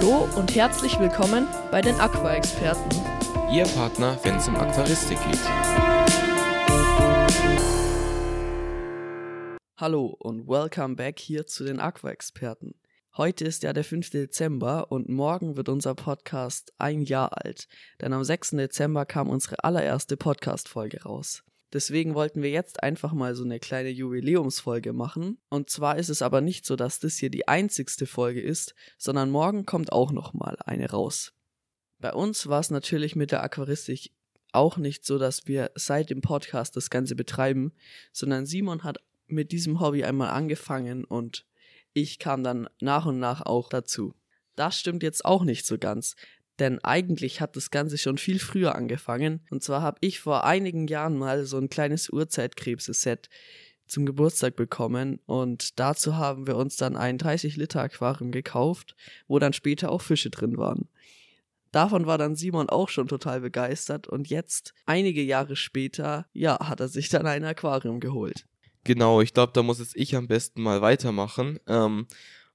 Hallo und herzlich willkommen bei den Aqua-Experten. Ihr Partner, wenn es um Aquaristik geht. Hallo und welcome back hier zu den Aqua-Experten. Heute ist ja der 5. Dezember und morgen wird unser Podcast ein Jahr alt, denn am 6. Dezember kam unsere allererste Podcast-Folge raus. Deswegen wollten wir jetzt einfach mal so eine kleine Jubiläumsfolge machen. Und zwar ist es aber nicht so, dass das hier die einzigste Folge ist, sondern morgen kommt auch nochmal eine raus. Bei uns war es natürlich mit der Aquaristik auch nicht so, dass wir seit dem Podcast das Ganze betreiben, sondern Simon hat mit diesem Hobby einmal angefangen und ich kam dann nach und nach auch dazu. Das stimmt jetzt auch nicht so ganz, denn eigentlich hat das Ganze schon viel früher angefangen. Und zwar habe ich vor einigen Jahren mal so ein kleines Urzeitkrebse-Set zum Geburtstag bekommen und dazu haben wir uns dann ein 30 Liter Aquarium gekauft, wo dann später auch Fische drin waren. Davon war dann Simon auch schon total begeistert und jetzt, einige Jahre später, ja, hat er sich dann ein Aquarium geholt. Genau, ich glaube, da muss jetzt ich am besten mal weitermachen. Ähm,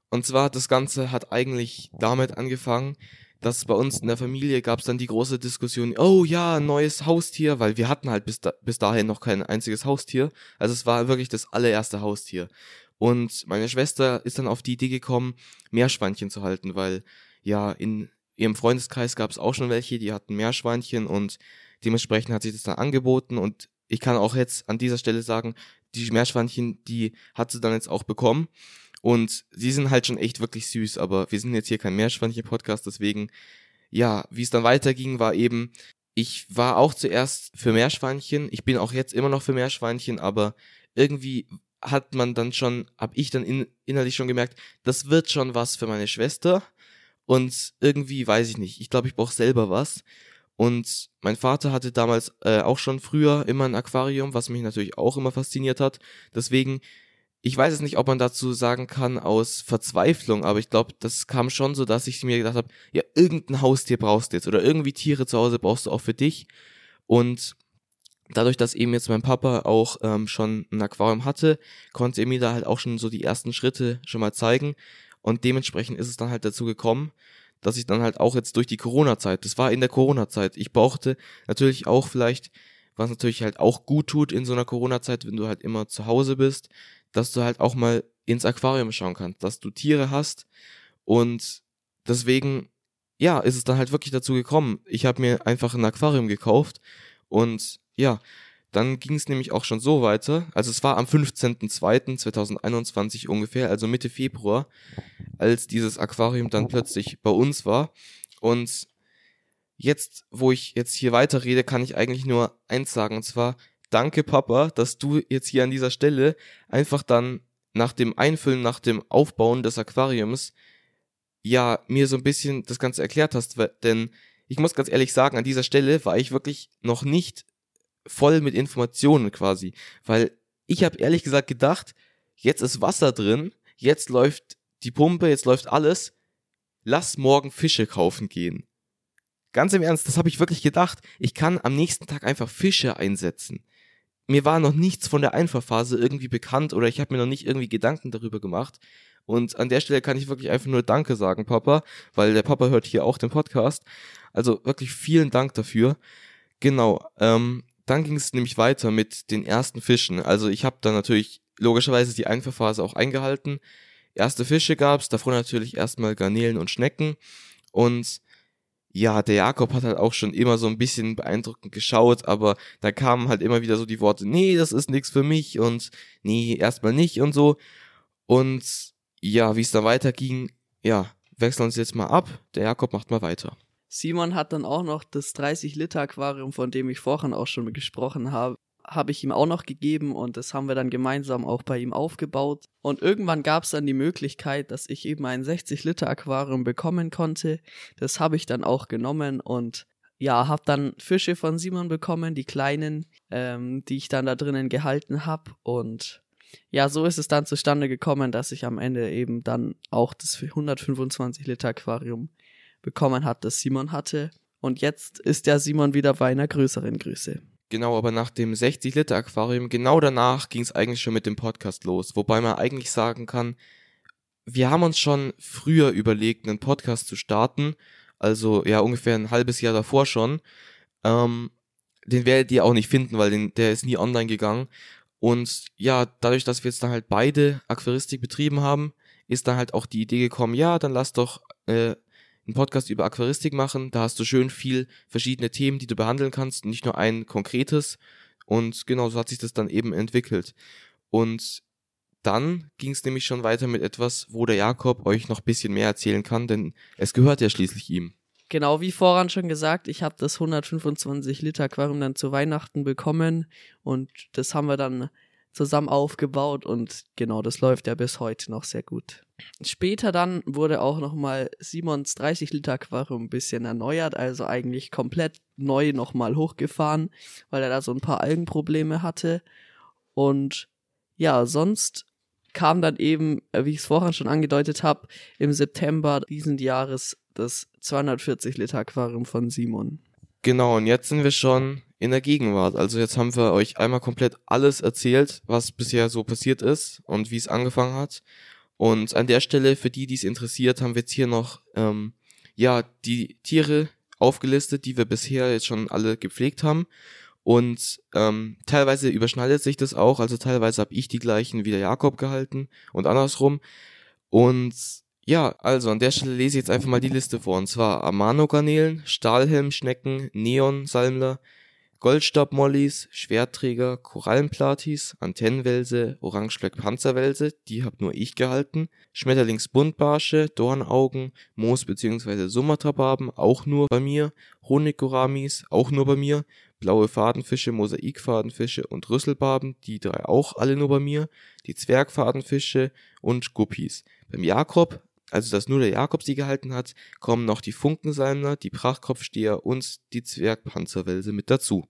und zwar, das Ganze hat eigentlich damit angefangen, dass bei uns in der Familie gab es dann die große Diskussion, oh ja, neues Haustier, weil wir hatten halt bis, da, bis dahin noch kein einziges Haustier. Also es war wirklich das allererste Haustier. Und meine Schwester ist dann auf die Idee gekommen, Meerschweinchen zu halten, weil ja in ihrem Freundeskreis gab es auch schon welche, die hatten Meerschweinchen und dementsprechend hat sich das dann angeboten und ich kann auch jetzt an dieser Stelle sagen, die Meerschweinchen, die hat sie dann jetzt auch bekommen und sie sind halt schon echt wirklich süß, aber wir sind jetzt hier kein Meerschweinchen-Podcast, deswegen, ja, wie es dann weiterging, war eben, ich war auch zuerst für Meerschweinchen, ich bin auch jetzt immer noch für Meerschweinchen, aber irgendwie hat man dann schon, hab ich dann in, innerlich schon gemerkt, das wird schon was für meine Schwester. Und irgendwie weiß ich nicht. Ich glaube, ich brauche selber was. Und mein Vater hatte damals äh, auch schon früher immer ein Aquarium, was mich natürlich auch immer fasziniert hat. Deswegen ich weiß es nicht, ob man dazu sagen kann aus Verzweiflung, aber ich glaube, das kam schon so, dass ich mir gedacht habe, ja, irgendein Haustier brauchst du jetzt oder irgendwie Tiere zu Hause brauchst du auch für dich. Und dadurch, dass eben jetzt mein Papa auch ähm, schon ein Aquarium hatte, konnte er mir da halt auch schon so die ersten Schritte schon mal zeigen. Und dementsprechend ist es dann halt dazu gekommen, dass ich dann halt auch jetzt durch die Corona-Zeit, das war in der Corona-Zeit, ich brauchte natürlich auch vielleicht, was natürlich halt auch gut tut in so einer Corona-Zeit, wenn du halt immer zu Hause bist, dass du halt auch mal ins Aquarium schauen kannst, dass du Tiere hast und deswegen, ja, ist es dann halt wirklich dazu gekommen. Ich habe mir einfach ein Aquarium gekauft und ja, dann ging es nämlich auch schon so weiter. Also es war am 15.02.2021 ungefähr, also Mitte Februar, als dieses Aquarium dann plötzlich bei uns war. Und jetzt, wo ich jetzt hier weiterrede, kann ich eigentlich nur eins sagen, und zwar, danke Papa, dass du jetzt hier an dieser Stelle einfach dann nach dem Einfüllen, nach dem Aufbauen des Aquariums, ja, mir so ein bisschen das Ganze erklärt hast, denn ich muss ganz ehrlich sagen, an dieser Stelle war ich wirklich noch nicht voll mit Informationen quasi, weil ich habe ehrlich gesagt gedacht, jetzt ist Wasser drin, jetzt läuft die Pumpe, jetzt läuft alles, lass morgen Fische kaufen gehen. Ganz im Ernst, das habe ich wirklich gedacht. Ich kann am nächsten Tag einfach Fische einsetzen mir war noch nichts von der Einfahrphase irgendwie bekannt oder ich habe mir noch nicht irgendwie Gedanken darüber gemacht. Und an der Stelle kann ich wirklich einfach nur Danke sagen, Papa, weil der Papa hört hier auch den Podcast. Also wirklich vielen Dank dafür. Genau. Ähm, dann ging es nämlich weiter mit den ersten Fischen. Also ich habe dann natürlich logischerweise die Einfahrphase auch eingehalten. Erste Fische gab's, davor natürlich erstmal Garnelen und Schnecken. Und ja, der Jakob hat halt auch schon immer so ein bisschen beeindruckend geschaut, aber da kamen halt immer wieder so die Worte, nee, das ist nichts für mich und nee, erstmal nicht und so. Und ja, wie es da weiterging, ja, wechseln uns jetzt mal ab. Der Jakob macht mal weiter. Simon hat dann auch noch das 30 Liter Aquarium, von dem ich vorhin auch schon gesprochen habe, habe ich ihm auch noch gegeben und das haben wir dann gemeinsam auch bei ihm aufgebaut. Und irgendwann gab es dann die Möglichkeit, dass ich eben ein 60 Liter Aquarium bekommen konnte. Das habe ich dann auch genommen und ja, habe dann Fische von Simon bekommen, die kleinen, ähm, die ich dann da drinnen gehalten habe und ja, so ist es dann zustande gekommen, dass ich am Ende eben dann auch das 125 Liter Aquarium bekommen hat, das Simon hatte. Und jetzt ist der Simon wieder bei einer größeren Größe. Genau, aber nach dem 60 Liter Aquarium, genau danach ging es eigentlich schon mit dem Podcast los. Wobei man eigentlich sagen kann, wir haben uns schon früher überlegt, einen Podcast zu starten, also ja ungefähr ein halbes Jahr davor schon. Ähm, den werdet ihr auch nicht finden, weil den, der ist nie online gegangen. Und ja, dadurch, dass wir jetzt dann halt beide Aquaristik betrieben haben, ist dann halt auch die Idee gekommen, ja, dann lass doch äh, einen Podcast über Aquaristik machen. Da hast du schön viel verschiedene Themen, die du behandeln kannst, nicht nur ein konkretes. Und genau so hat sich das dann eben entwickelt. Und dann ging es nämlich schon weiter mit etwas, wo der Jakob euch noch bisschen mehr erzählen kann, denn es gehört ja schließlich ihm. Genau, wie voran schon gesagt, ich habe das 125 Liter Aquarium dann zu Weihnachten bekommen und das haben wir dann zusammen aufgebaut und genau, das läuft ja bis heute noch sehr gut. Später dann wurde auch nochmal Simons 30 Liter Aquarium ein bisschen erneuert, also eigentlich komplett neu nochmal hochgefahren, weil er da so ein paar Algenprobleme hatte. Und ja, sonst kam dann eben, wie ich es vorhin schon angedeutet habe, im September diesen Jahres das 240 Liter Aquarium von Simon. Genau, und jetzt sind wir schon in der Gegenwart. Also jetzt haben wir euch einmal komplett alles erzählt, was bisher so passiert ist und wie es angefangen hat. Und an der Stelle, für die, die es interessiert, haben wir jetzt hier noch ähm, ja die Tiere aufgelistet, die wir bisher jetzt schon alle gepflegt haben. Und ähm, teilweise überschneidet sich das auch, also teilweise habe ich die gleichen wie der Jakob gehalten und andersrum. Und ja, also an der Stelle lese ich jetzt einfach mal die Liste vor. Und zwar Amano-Garnelen, Stahlhelmschnecken, Neon-Salmler, Goldstab-Mollis, Schwertträger, Korallenplatis, Antennenwelse, Orangeschleck-Panzerwelse, die hab nur ich gehalten, Schmetterlingsbuntbarsche, Dornaugen, Moos- bzw. Sumatrabarben, auch nur bei mir, Honiggoramis, auch nur bei mir, blaue Fadenfische, Mosaikfadenfische und Rüsselbarben, die drei auch alle nur bei mir, die Zwergfadenfische und Guppies. Beim Jakob also dass nur der Jakob sie gehalten hat, kommen noch die Funkensalmler, die Prachtkopfsteher und die Zwergpanzerwelse mit dazu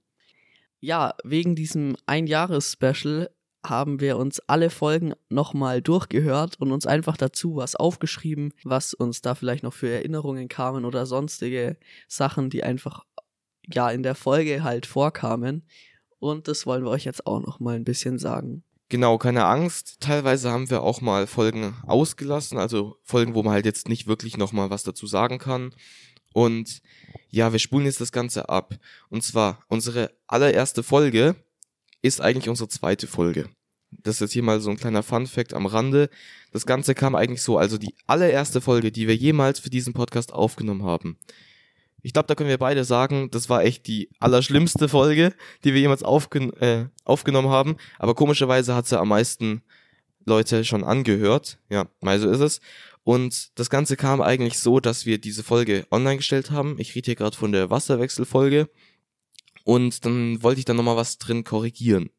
ja, wegen diesem Ein-Jahres-Special haben wir uns alle Folgen nochmal durchgehört und uns einfach dazu was aufgeschrieben, was uns da vielleicht noch für Erinnerungen kamen oder sonstige Sachen, die einfach ja in der Folge halt vorkamen. Und das wollen wir euch jetzt auch nochmal ein bisschen sagen. Genau, keine Angst. Teilweise haben wir auch mal Folgen ausgelassen, also Folgen, wo man halt jetzt nicht wirklich nochmal was dazu sagen kann. Und ja, wir spulen jetzt das Ganze ab. Und zwar, unsere allererste Folge ist eigentlich unsere zweite Folge. Das ist jetzt hier mal so ein kleiner Fun Fact am Rande. Das Ganze kam eigentlich so, also die allererste Folge, die wir jemals für diesen Podcast aufgenommen haben. Ich glaube, da können wir beide sagen, das war echt die allerschlimmste Folge, die wir jemals aufgen äh, aufgenommen haben. Aber komischerweise hat sie am meisten Leute schon angehört. Ja, mal so ist es. Und das Ganze kam eigentlich so, dass wir diese Folge online gestellt haben. Ich rede hier gerade von der Wasserwechselfolge. Und dann wollte ich da nochmal was drin korrigieren.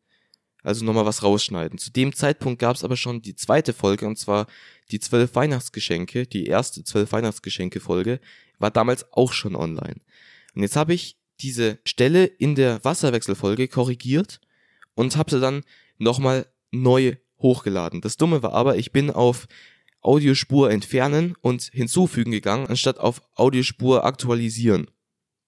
Also nochmal was rausschneiden. Zu dem Zeitpunkt gab es aber schon die zweite Folge, und zwar die zwölf Weihnachtsgeschenke, die erste zwölf Weihnachtsgeschenke-Folge, war damals auch schon online. Und jetzt habe ich diese Stelle in der Wasserwechselfolge korrigiert und habe sie dann nochmal neu hochgeladen. Das Dumme war aber, ich bin auf Audiospur entfernen und hinzufügen gegangen, anstatt auf Audiospur aktualisieren.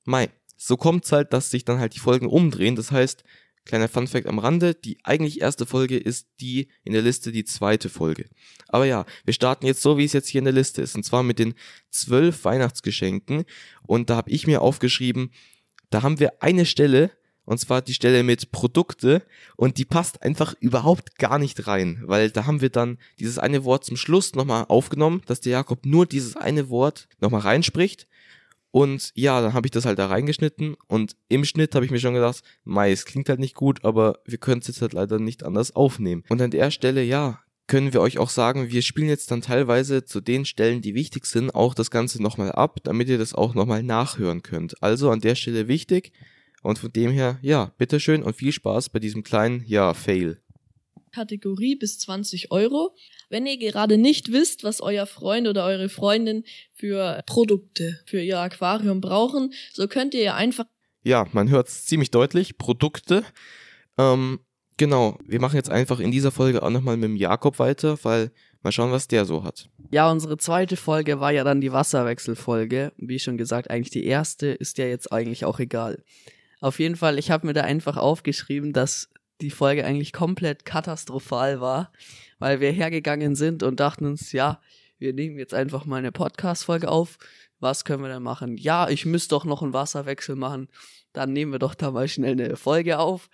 Mai. So kommt's halt, dass sich dann halt die Folgen umdrehen. Das heißt, kleiner Funfact am Rande, die eigentlich erste Folge ist die in der Liste die zweite Folge. Aber ja, wir starten jetzt so, wie es jetzt hier in der Liste ist. Und zwar mit den zwölf Weihnachtsgeschenken. Und da habe ich mir aufgeschrieben, da haben wir eine Stelle, und zwar die Stelle mit Produkte und die passt einfach überhaupt gar nicht rein, weil da haben wir dann dieses eine Wort zum Schluss nochmal aufgenommen, dass der Jakob nur dieses eine Wort nochmal reinspricht und ja, dann habe ich das halt da reingeschnitten und im Schnitt habe ich mir schon gedacht, mei, es klingt halt nicht gut, aber wir können es jetzt halt leider nicht anders aufnehmen. Und an der Stelle, ja, können wir euch auch sagen, wir spielen jetzt dann teilweise zu den Stellen, die wichtig sind, auch das Ganze nochmal ab, damit ihr das auch nochmal nachhören könnt. Also an der Stelle wichtig, und von dem her, ja, bitteschön und viel Spaß bei diesem kleinen, ja, Fail. Kategorie bis 20 Euro. Wenn ihr gerade nicht wisst, was euer Freund oder eure Freundin für Produkte für ihr Aquarium brauchen, so könnt ihr ja einfach. Ja, man hört es ziemlich deutlich. Produkte. Ähm, genau, wir machen jetzt einfach in dieser Folge auch nochmal mit dem Jakob weiter, weil mal schauen, was der so hat. Ja, unsere zweite Folge war ja dann die Wasserwechselfolge. Wie schon gesagt, eigentlich die erste ist ja jetzt eigentlich auch egal. Auf jeden Fall, ich habe mir da einfach aufgeschrieben, dass die Folge eigentlich komplett katastrophal war, weil wir hergegangen sind und dachten uns, ja, wir nehmen jetzt einfach mal eine Podcast-Folge auf. Was können wir denn machen? Ja, ich müsste doch noch einen Wasserwechsel machen. Dann nehmen wir doch da mal schnell eine Folge auf.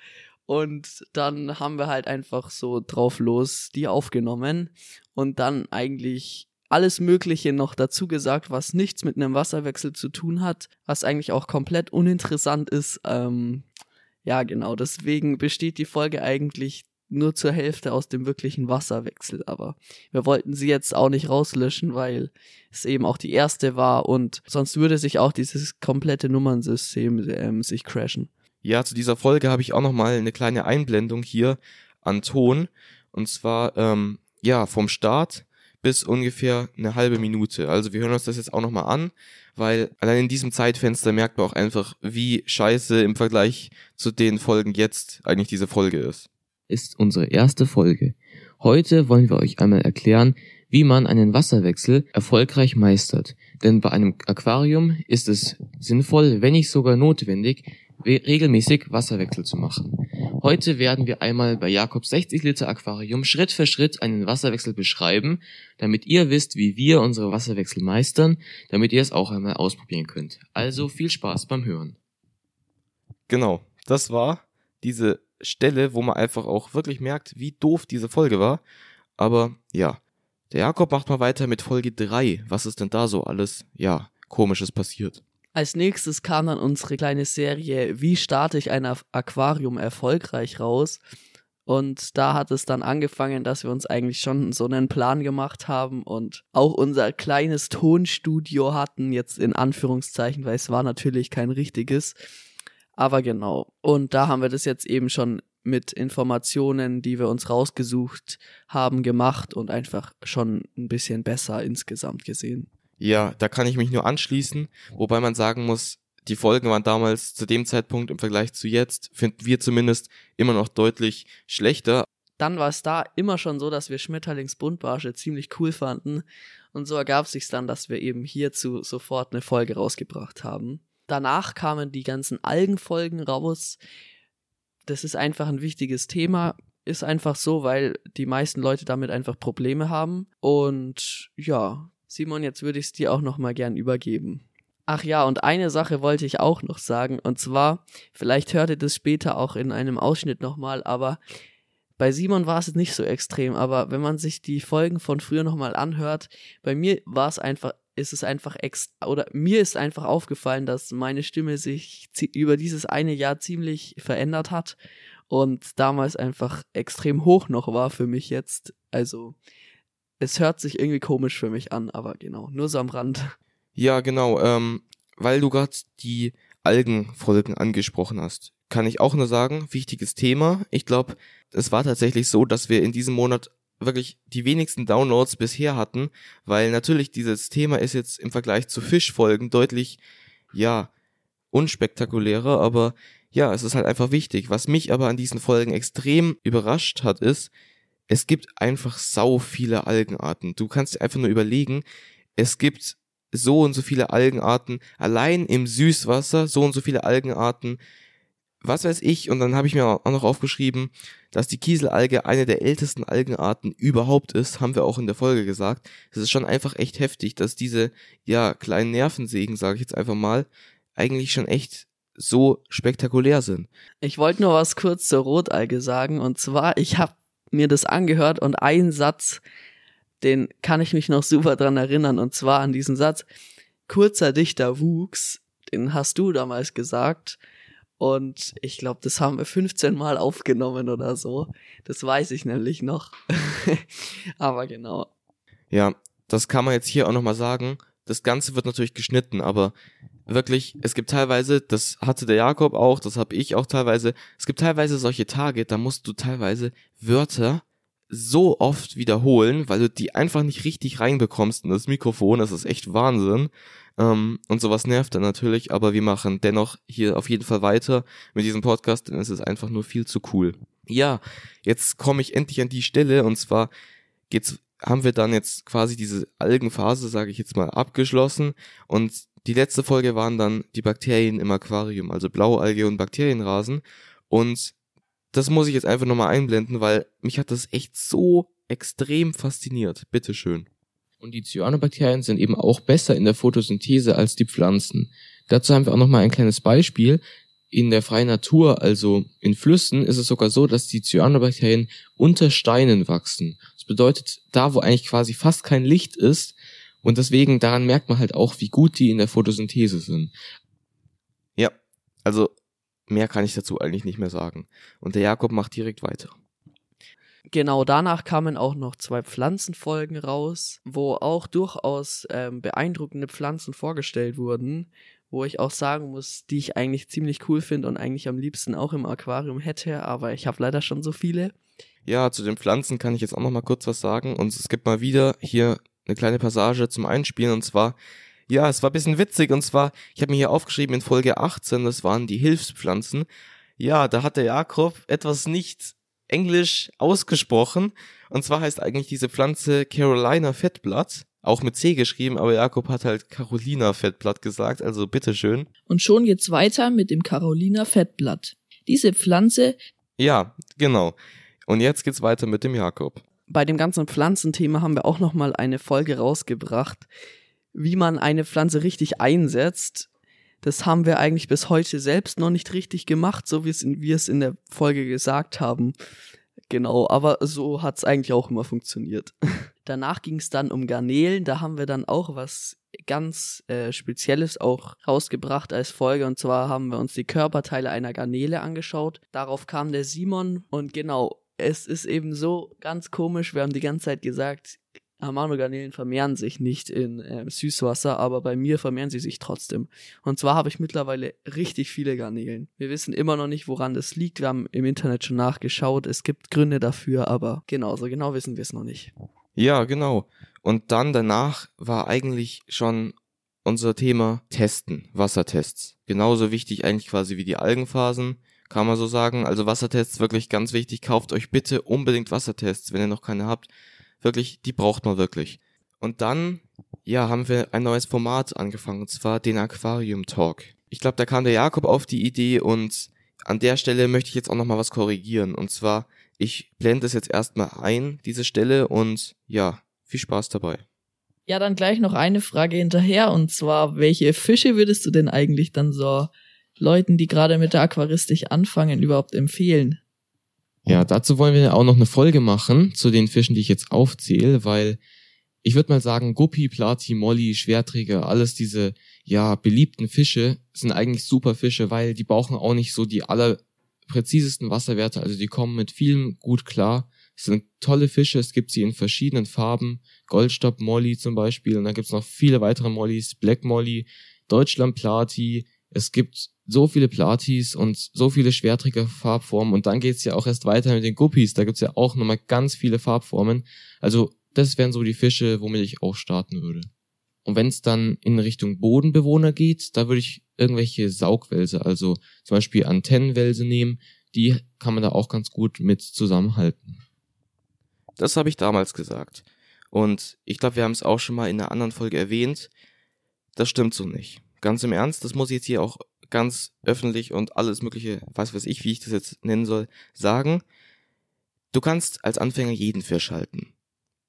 Und dann haben wir halt einfach so drauf los die aufgenommen und dann eigentlich alles Mögliche noch dazu gesagt, was nichts mit einem Wasserwechsel zu tun hat, was eigentlich auch komplett uninteressant ist. Ähm, ja, genau, deswegen besteht die Folge eigentlich nur zur Hälfte aus dem wirklichen Wasserwechsel, aber wir wollten sie jetzt auch nicht rauslöschen, weil es eben auch die erste war und sonst würde sich auch dieses komplette Nummernsystem ähm, sich crashen. Ja, zu dieser Folge habe ich auch nochmal eine kleine Einblendung hier an Ton und zwar ähm, ja vom Start bis ungefähr eine halbe Minute. Also wir hören uns das jetzt auch nochmal an, weil allein in diesem Zeitfenster merkt man auch einfach, wie scheiße im Vergleich zu den Folgen jetzt eigentlich diese Folge ist. Ist unsere erste Folge. Heute wollen wir euch einmal erklären, wie man einen Wasserwechsel erfolgreich meistert. Denn bei einem Aquarium ist es sinnvoll, wenn nicht sogar notwendig, regelmäßig Wasserwechsel zu machen. Heute werden wir einmal bei Jakobs 60 Liter Aquarium Schritt für Schritt einen Wasserwechsel beschreiben, damit ihr wisst, wie wir unsere Wasserwechsel meistern, damit ihr es auch einmal ausprobieren könnt. Also viel Spaß beim Hören. Genau, das war diese Stelle, wo man einfach auch wirklich merkt, wie doof diese Folge war. Aber ja, der Jakob macht mal weiter mit Folge 3. Was ist denn da so alles, ja, komisches passiert? Als nächstes kam dann unsere kleine Serie Wie starte ich ein Aquarium erfolgreich raus. Und da hat es dann angefangen, dass wir uns eigentlich schon so einen Plan gemacht haben und auch unser kleines Tonstudio hatten, jetzt in Anführungszeichen, weil es war natürlich kein richtiges. Aber genau. Und da haben wir das jetzt eben schon mit Informationen, die wir uns rausgesucht haben, gemacht und einfach schon ein bisschen besser insgesamt gesehen. Ja, da kann ich mich nur anschließen, wobei man sagen muss, die Folgen waren damals zu dem Zeitpunkt im Vergleich zu jetzt, finden wir zumindest immer noch deutlich schlechter. Dann war es da immer schon so, dass wir Schmetterlings Buntbarsche ziemlich cool fanden. Und so ergab sich dann, dass wir eben hierzu sofort eine Folge rausgebracht haben. Danach kamen die ganzen Algenfolgen raus. Das ist einfach ein wichtiges Thema. Ist einfach so, weil die meisten Leute damit einfach Probleme haben. Und ja, Simon, jetzt würde ich es dir auch noch mal gern übergeben. Ach ja, und eine Sache wollte ich auch noch sagen, und zwar, vielleicht hört ihr das später auch in einem Ausschnitt nochmal, aber bei Simon war es nicht so extrem, aber wenn man sich die Folgen von früher nochmal anhört, bei mir war es einfach, ist es einfach ex, oder mir ist einfach aufgefallen, dass meine Stimme sich über dieses eine Jahr ziemlich verändert hat und damals einfach extrem hoch noch war für mich jetzt. Also, es hört sich irgendwie komisch für mich an, aber genau, nur so am Rand. Ja, genau, ähm, weil du gerade die Algenfolgen angesprochen hast, kann ich auch nur sagen, wichtiges Thema. Ich glaube, es war tatsächlich so, dass wir in diesem Monat wirklich die wenigsten Downloads bisher hatten, weil natürlich dieses Thema ist jetzt im Vergleich zu Fischfolgen deutlich, ja, unspektakulärer, aber ja, es ist halt einfach wichtig. Was mich aber an diesen Folgen extrem überrascht hat, ist, es gibt einfach sau viele Algenarten. Du kannst dir einfach nur überlegen, es gibt so und so viele Algenarten, allein im Süßwasser so und so viele Algenarten, was weiß ich, und dann habe ich mir auch noch aufgeschrieben, dass die Kieselalge eine der ältesten Algenarten überhaupt ist, haben wir auch in der Folge gesagt. Es ist schon einfach echt heftig, dass diese, ja, kleinen Nervensägen, sage ich jetzt einfach mal, eigentlich schon echt so spektakulär sind. Ich wollte nur was kurz zur Rotalge sagen, und zwar, ich habe mir das angehört und ein Satz, den kann ich mich noch super dran erinnern und zwar an diesen Satz, kurzer dichter Wuchs, den hast du damals gesagt und ich glaube, das haben wir 15 Mal aufgenommen oder so. Das weiß ich nämlich noch. aber genau. Ja, das kann man jetzt hier auch nochmal sagen. Das Ganze wird natürlich geschnitten, aber wirklich, es gibt teilweise, das hatte der Jakob auch, das habe ich auch teilweise, es gibt teilweise solche Tage, da musst du teilweise Wörter so oft wiederholen, weil du die einfach nicht richtig reinbekommst in das Mikrofon, das ist echt Wahnsinn. Ähm, und sowas nervt dann natürlich, aber wir machen dennoch hier auf jeden Fall weiter mit diesem Podcast, denn es ist einfach nur viel zu cool. Ja, jetzt komme ich endlich an die Stelle und zwar geht's haben wir dann jetzt quasi diese Algenphase, sage ich jetzt mal, abgeschlossen und die letzte Folge waren dann die Bakterien im Aquarium, also Blaualge und Bakterienrasen. Und das muss ich jetzt einfach nochmal einblenden, weil mich hat das echt so extrem fasziniert. Bitteschön. Und die Cyanobakterien sind eben auch besser in der Photosynthese als die Pflanzen. Dazu haben wir auch nochmal ein kleines Beispiel. In der freien Natur, also in Flüssen, ist es sogar so, dass die Cyanobakterien unter Steinen wachsen. Das bedeutet, da wo eigentlich quasi fast kein Licht ist, und deswegen daran merkt man halt auch, wie gut die in der Photosynthese sind. Ja, also mehr kann ich dazu eigentlich nicht mehr sagen. Und der Jakob macht direkt weiter. Genau, danach kamen auch noch zwei Pflanzenfolgen raus, wo auch durchaus ähm, beeindruckende Pflanzen vorgestellt wurden, wo ich auch sagen muss, die ich eigentlich ziemlich cool finde und eigentlich am liebsten auch im Aquarium hätte, aber ich habe leider schon so viele. Ja, zu den Pflanzen kann ich jetzt auch noch mal kurz was sagen. Und es gibt mal wieder hier eine kleine Passage zum Einspielen und zwar ja, es war ein bisschen witzig und zwar, ich habe mir hier aufgeschrieben in Folge 18, das waren die Hilfspflanzen. Ja, da hat der Jakob etwas nicht Englisch ausgesprochen und zwar heißt eigentlich diese Pflanze Carolina Fettblatt, auch mit C geschrieben, aber Jakob hat halt Carolina Fettblatt gesagt, also bitteschön. Und schon geht's weiter mit dem Carolina Fettblatt. Diese Pflanze. Ja, genau. Und jetzt geht's weiter mit dem Jakob. Bei dem ganzen Pflanzenthema haben wir auch noch mal eine Folge rausgebracht, wie man eine Pflanze richtig einsetzt. Das haben wir eigentlich bis heute selbst noch nicht richtig gemacht, so wie es in, wir es in der Folge gesagt haben. Genau, aber so hat's eigentlich auch immer funktioniert. Danach ging es dann um Garnelen, da haben wir dann auch was ganz äh, Spezielles auch rausgebracht als Folge und zwar haben wir uns die Körperteile einer Garnele angeschaut. Darauf kam der Simon und genau, es ist eben so ganz komisch, wir haben die ganze Zeit gesagt, Amano-Garnelen vermehren sich nicht in äh, Süßwasser, aber bei mir vermehren sie sich trotzdem. Und zwar habe ich mittlerweile richtig viele Garnelen. Wir wissen immer noch nicht, woran das liegt. Wir haben im Internet schon nachgeschaut. Es gibt Gründe dafür, aber genau, so genau wissen wir es noch nicht. Ja, genau. Und dann danach war eigentlich schon unser Thema Testen, Wassertests. Genauso wichtig eigentlich quasi wie die Algenphasen, kann man so sagen. Also Wassertests wirklich ganz wichtig. Kauft euch bitte unbedingt Wassertests, wenn ihr noch keine habt wirklich, die braucht man wirklich. Und dann, ja, haben wir ein neues Format angefangen, und zwar den Aquarium Talk. Ich glaube, da kam der Jakob auf die Idee und an der Stelle möchte ich jetzt auch nochmal was korrigieren. Und zwar, ich blende es jetzt erstmal ein, diese Stelle, und ja, viel Spaß dabei. Ja, dann gleich noch eine Frage hinterher, und zwar, welche Fische würdest du denn eigentlich dann so Leuten, die gerade mit der Aquaristik anfangen, überhaupt empfehlen? Ja, dazu wollen wir auch noch eine Folge machen zu den Fischen, die ich jetzt aufzähle, weil ich würde mal sagen, Guppi, Plati, Molly, Schwerträger, alles diese ja beliebten Fische sind eigentlich super Fische, weil die brauchen auch nicht so die allerpräzisesten Wasserwerte, also die kommen mit vielem gut klar. Es sind tolle Fische, es gibt sie in verschiedenen Farben, Goldstopp Molly zum Beispiel, und dann gibt's noch viele weitere Mollys, Black Molly, Deutschland Plati, es gibt so viele Platis und so viele Schwerträger-Farbformen und dann geht's ja auch erst weiter mit den Guppies. Da gibt's ja auch nochmal ganz viele Farbformen. Also das wären so die Fische, womit ich auch starten würde. Und wenn es dann in Richtung Bodenbewohner geht, da würde ich irgendwelche Saugwälse, also zum Beispiel Antennenwälse nehmen. Die kann man da auch ganz gut mit zusammenhalten. Das habe ich damals gesagt. Und ich glaube, wir haben es auch schon mal in einer anderen Folge erwähnt. Das stimmt so nicht. Ganz im Ernst, das muss ich jetzt hier auch ganz öffentlich und alles mögliche, was weiß ich, wie ich das jetzt nennen soll, sagen. Du kannst als Anfänger jeden Fisch halten.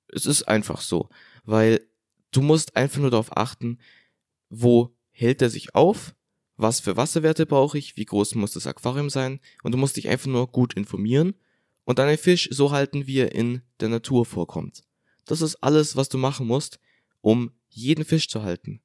Es ist einfach so, weil du musst einfach nur darauf achten, wo hält er sich auf, was für Wasserwerte brauche ich, wie groß muss das Aquarium sein und du musst dich einfach nur gut informieren und deinen Fisch so halten, wie er in der Natur vorkommt. Das ist alles, was du machen musst, um jeden Fisch zu halten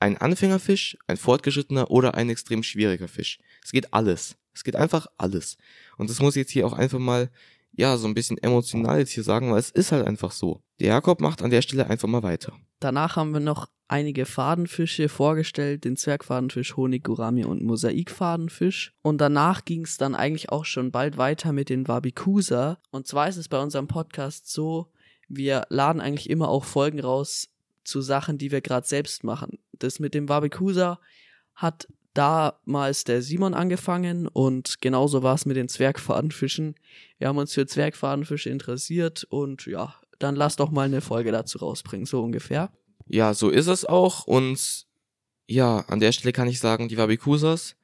ein Anfängerfisch, ein fortgeschrittener oder ein extrem schwieriger Fisch. Es geht alles. Es geht einfach alles. Und das muss ich jetzt hier auch einfach mal, ja, so ein bisschen emotional jetzt hier sagen, weil es ist halt einfach so. Der Jakob macht an der Stelle einfach mal weiter. Danach haben wir noch einige Fadenfische vorgestellt, den Zwergfadenfisch, Honigurami und Mosaikfadenfisch. Und danach ging es dann eigentlich auch schon bald weiter mit den Wabikusa. Und zwar ist es bei unserem Podcast so, wir laden eigentlich immer auch Folgen raus zu Sachen, die wir gerade selbst machen das mit dem Wabikusa hat damals der Simon angefangen und genauso war es mit den Zwergfadenfischen. Wir haben uns für Zwergfadenfische interessiert und ja, dann lass doch mal eine Folge dazu rausbringen, so ungefähr. Ja, so ist es auch und ja, an der Stelle kann ich sagen, die Wabikusas,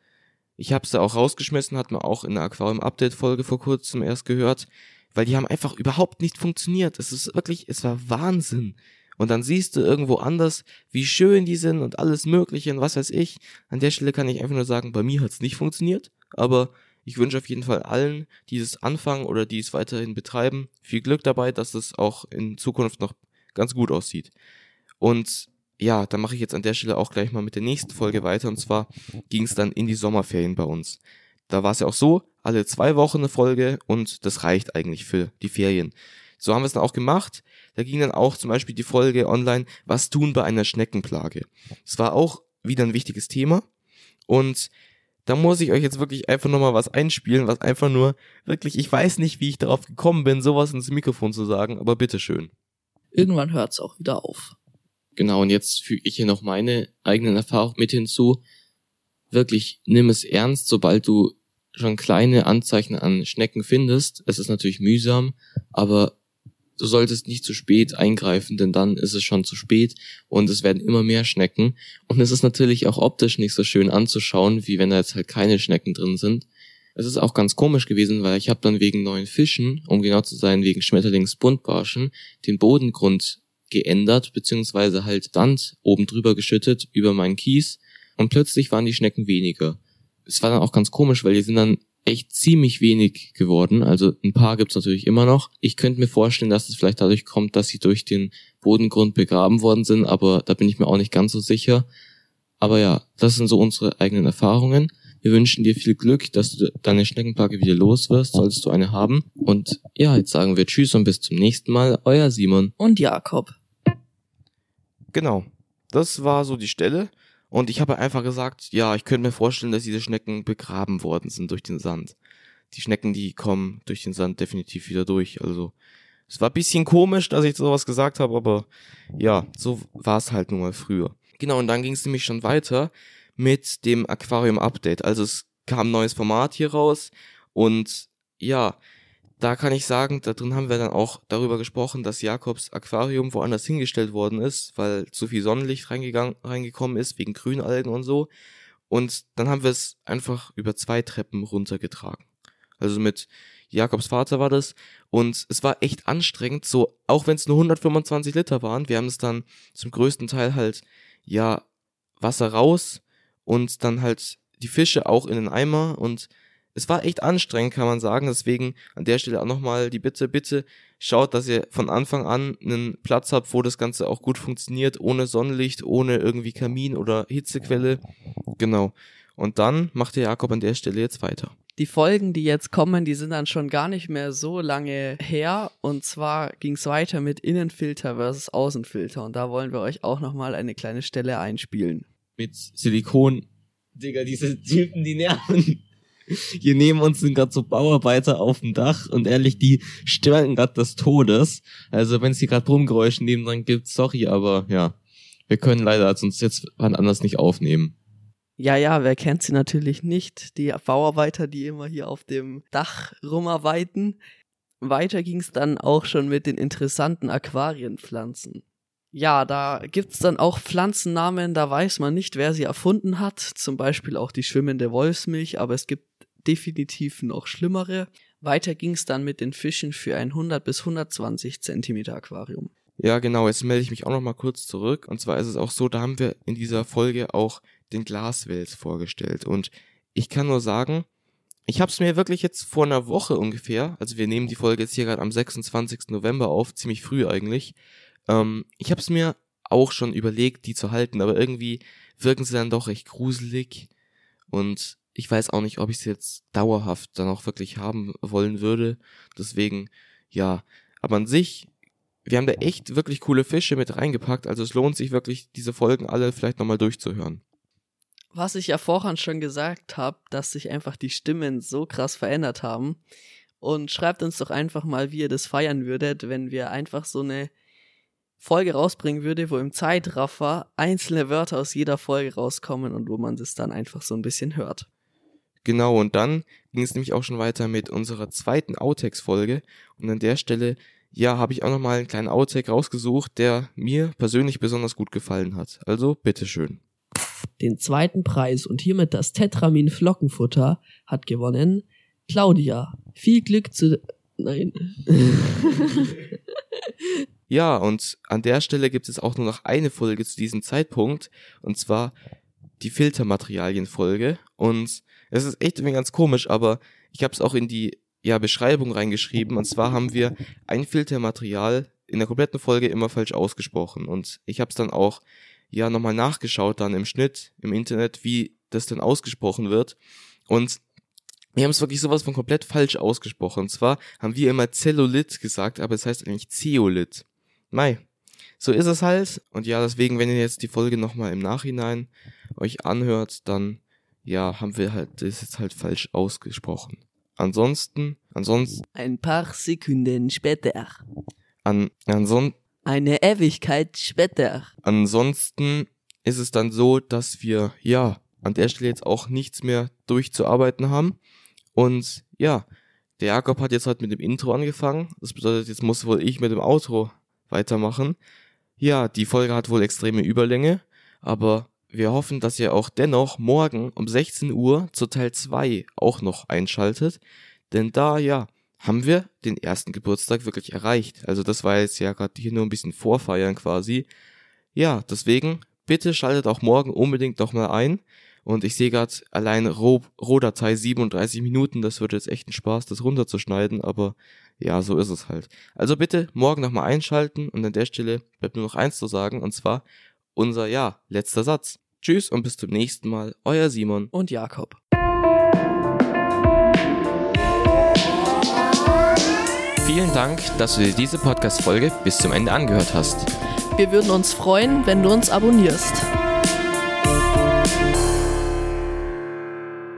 Ich habe sie auch rausgeschmissen, hat man auch in der Aquarium-Update-Folge vor kurzem erst gehört, weil die haben einfach überhaupt nicht funktioniert. Es ist wirklich, es war Wahnsinn. Und dann siehst du irgendwo anders, wie schön die sind und alles Mögliche und was weiß ich. An der Stelle kann ich einfach nur sagen, bei mir hat's nicht funktioniert, aber ich wünsche auf jeden Fall allen, die es anfangen oder die es weiterhin betreiben, viel Glück dabei, dass es auch in Zukunft noch ganz gut aussieht. Und ja, dann mache ich jetzt an der Stelle auch gleich mal mit der nächsten Folge weiter. Und zwar ging es dann in die Sommerferien bei uns. Da war es ja auch so, alle zwei Wochen eine Folge und das reicht eigentlich für die Ferien. So haben wir es dann auch gemacht. Da ging dann auch zum Beispiel die Folge online, was tun bei einer Schneckenplage. Das war auch wieder ein wichtiges Thema. Und da muss ich euch jetzt wirklich einfach nochmal was einspielen, was einfach nur, wirklich, ich weiß nicht, wie ich darauf gekommen bin, sowas ins Mikrofon zu sagen, aber bitteschön. Irgendwann hört's auch wieder auf. Genau, und jetzt füge ich hier noch meine eigenen Erfahrungen mit hinzu. Wirklich, nimm es ernst, sobald du schon kleine Anzeichen an Schnecken findest. Es ist natürlich mühsam, aber du solltest nicht zu spät eingreifen, denn dann ist es schon zu spät und es werden immer mehr Schnecken. Und es ist natürlich auch optisch nicht so schön anzuschauen, wie wenn da jetzt halt keine Schnecken drin sind. Es ist auch ganz komisch gewesen, weil ich habe dann wegen neuen Fischen, um genau zu sein, wegen Schmetterlingsbuntbarschen, den Bodengrund geändert, beziehungsweise halt Sand oben drüber geschüttet über meinen Kies und plötzlich waren die Schnecken weniger. Es war dann auch ganz komisch, weil die sind dann echt ziemlich wenig geworden. Also ein paar gibt's natürlich immer noch. Ich könnte mir vorstellen, dass es vielleicht dadurch kommt, dass sie durch den Bodengrund begraben worden sind, aber da bin ich mir auch nicht ganz so sicher. Aber ja, das sind so unsere eigenen Erfahrungen. Wir wünschen dir viel Glück, dass du deine Schneckenplage wieder los wirst, solltest du eine haben. Und ja, jetzt sagen wir Tschüss und bis zum nächsten Mal. Euer Simon. Und Jakob. Genau. Das war so die Stelle. Und ich habe einfach gesagt, ja, ich könnte mir vorstellen, dass diese Schnecken begraben worden sind durch den Sand. Die Schnecken, die kommen durch den Sand definitiv wieder durch. Also es war bisschen komisch, dass ich sowas gesagt habe, aber ja, so war es halt nun mal früher. Genau, und dann ging es nämlich schon weiter mit dem Aquarium-Update. Also es kam ein neues Format hier raus und ja, da kann ich sagen, da drin haben wir dann auch darüber gesprochen, dass Jakobs Aquarium woanders hingestellt worden ist, weil zu viel Sonnenlicht reingegangen, reingekommen ist, wegen Grünalgen und so. Und dann haben wir es einfach über zwei Treppen runtergetragen. Also mit Jakobs Vater war das. Und es war echt anstrengend, so, auch wenn es nur 125 Liter waren. Wir haben es dann zum größten Teil halt, ja, Wasser raus und dann halt die Fische auch in den Eimer und es war echt anstrengend, kann man sagen. Deswegen an der Stelle auch nochmal die Bitte, bitte schaut, dass ihr von Anfang an einen Platz habt, wo das Ganze auch gut funktioniert, ohne Sonnenlicht, ohne irgendwie Kamin oder Hitzequelle. Genau. Und dann macht der Jakob an der Stelle jetzt weiter. Die Folgen, die jetzt kommen, die sind dann schon gar nicht mehr so lange her. Und zwar ging es weiter mit Innenfilter versus Außenfilter. Und da wollen wir euch auch nochmal eine kleine Stelle einspielen. Mit Silikon. Digga, diese Typen, die nerven. Hier neben uns sind gerade so Bauarbeiter auf dem Dach und ehrlich, die stören gerade des Todes. Also wenn es hier gerade Brummgeräusche nebendran gibt, sorry, aber ja, wir können leider sonst jetzt wann anders nicht aufnehmen. Ja, ja, wer kennt sie natürlich nicht? Die Bauarbeiter, die immer hier auf dem Dach rumarbeiten. Weiter ging es dann auch schon mit den interessanten Aquarienpflanzen. Ja, da gibt's dann auch Pflanzennamen, da weiß man nicht, wer sie erfunden hat. Zum Beispiel auch die schwimmende Wolfsmilch, aber es gibt definitiv noch schlimmere. Weiter ging's dann mit den Fischen für ein 100 bis 120 Zentimeter Aquarium. Ja, genau, jetzt melde ich mich auch noch mal kurz zurück. Und zwar ist es auch so, da haben wir in dieser Folge auch den Glaswels vorgestellt. Und ich kann nur sagen, ich habe es mir wirklich jetzt vor einer Woche ungefähr, also wir nehmen die Folge jetzt hier gerade am 26. November auf, ziemlich früh eigentlich. Ähm, ich habe es mir auch schon überlegt, die zu halten, aber irgendwie wirken sie dann doch recht gruselig. Und ich weiß auch nicht, ob ich es jetzt dauerhaft dann auch wirklich haben wollen würde. Deswegen, ja. Aber an sich, wir haben da echt wirklich coole Fische mit reingepackt. Also es lohnt sich wirklich, diese Folgen alle vielleicht nochmal durchzuhören. Was ich ja vorhin schon gesagt habe, dass sich einfach die Stimmen so krass verändert haben. Und schreibt uns doch einfach mal, wie ihr das feiern würdet, wenn wir einfach so eine Folge rausbringen würde, wo im Zeitraffer einzelne Wörter aus jeder Folge rauskommen und wo man das dann einfach so ein bisschen hört. Genau, und dann ging es nämlich auch schon weiter mit unserer zweiten Outtakes-Folge. Und an der Stelle, ja, habe ich auch nochmal einen kleinen Outtake rausgesucht, der mir persönlich besonders gut gefallen hat. Also, bitteschön. Den zweiten Preis und hiermit das Tetramin Flockenfutter hat gewonnen Claudia. Viel Glück zu. Nein. Ja, und an der Stelle gibt es auch nur noch eine Folge zu diesem Zeitpunkt, und zwar die Filtermaterialien-Folge. Und es ist echt irgendwie ganz komisch, aber ich habe es auch in die ja, Beschreibung reingeschrieben. Und zwar haben wir ein Filtermaterial in der kompletten Folge immer falsch ausgesprochen. Und ich habe es dann auch ja nochmal nachgeschaut dann im Schnitt im Internet, wie das denn ausgesprochen wird. Und wir haben es wirklich sowas von komplett falsch ausgesprochen. Und zwar haben wir immer Zellulit gesagt, aber es heißt eigentlich Zeolit. Mei, so ist es halt. Und ja, deswegen, wenn ihr jetzt die Folge nochmal im Nachhinein euch anhört, dann ja, haben wir halt das jetzt halt falsch ausgesprochen. Ansonsten, ansonsten, Ein paar Sekunden später. an, anson, Eine Ewigkeit später. ansonsten ist es dann so, dass wir ja an der Stelle jetzt auch nichts mehr durchzuarbeiten haben. Und ja, der Jakob hat jetzt halt mit dem Intro angefangen. Das bedeutet, jetzt muss wohl ich mit dem Outro weitermachen. Ja, die Folge hat wohl extreme Überlänge, aber wir hoffen, dass ihr auch dennoch morgen um 16 Uhr zu Teil 2 auch noch einschaltet. Denn da, ja, haben wir den ersten Geburtstag wirklich erreicht. Also das war jetzt ja gerade hier nur ein bisschen vorfeiern quasi. Ja, deswegen bitte schaltet auch morgen unbedingt noch mal ein. Und ich sehe gerade allein Roh- Rohdatei 37 Minuten, das wird jetzt echt ein Spaß, das runterzuschneiden, aber ja, so ist es halt. Also bitte morgen nochmal einschalten und an der Stelle bleibt nur noch eins zu sagen, und zwar unser, ja, letzter Satz. Tschüss und bis zum nächsten Mal, euer Simon. Und Jakob. Vielen Dank, dass du dir diese Podcast-Folge bis zum Ende angehört hast. Wir würden uns freuen, wenn du uns abonnierst.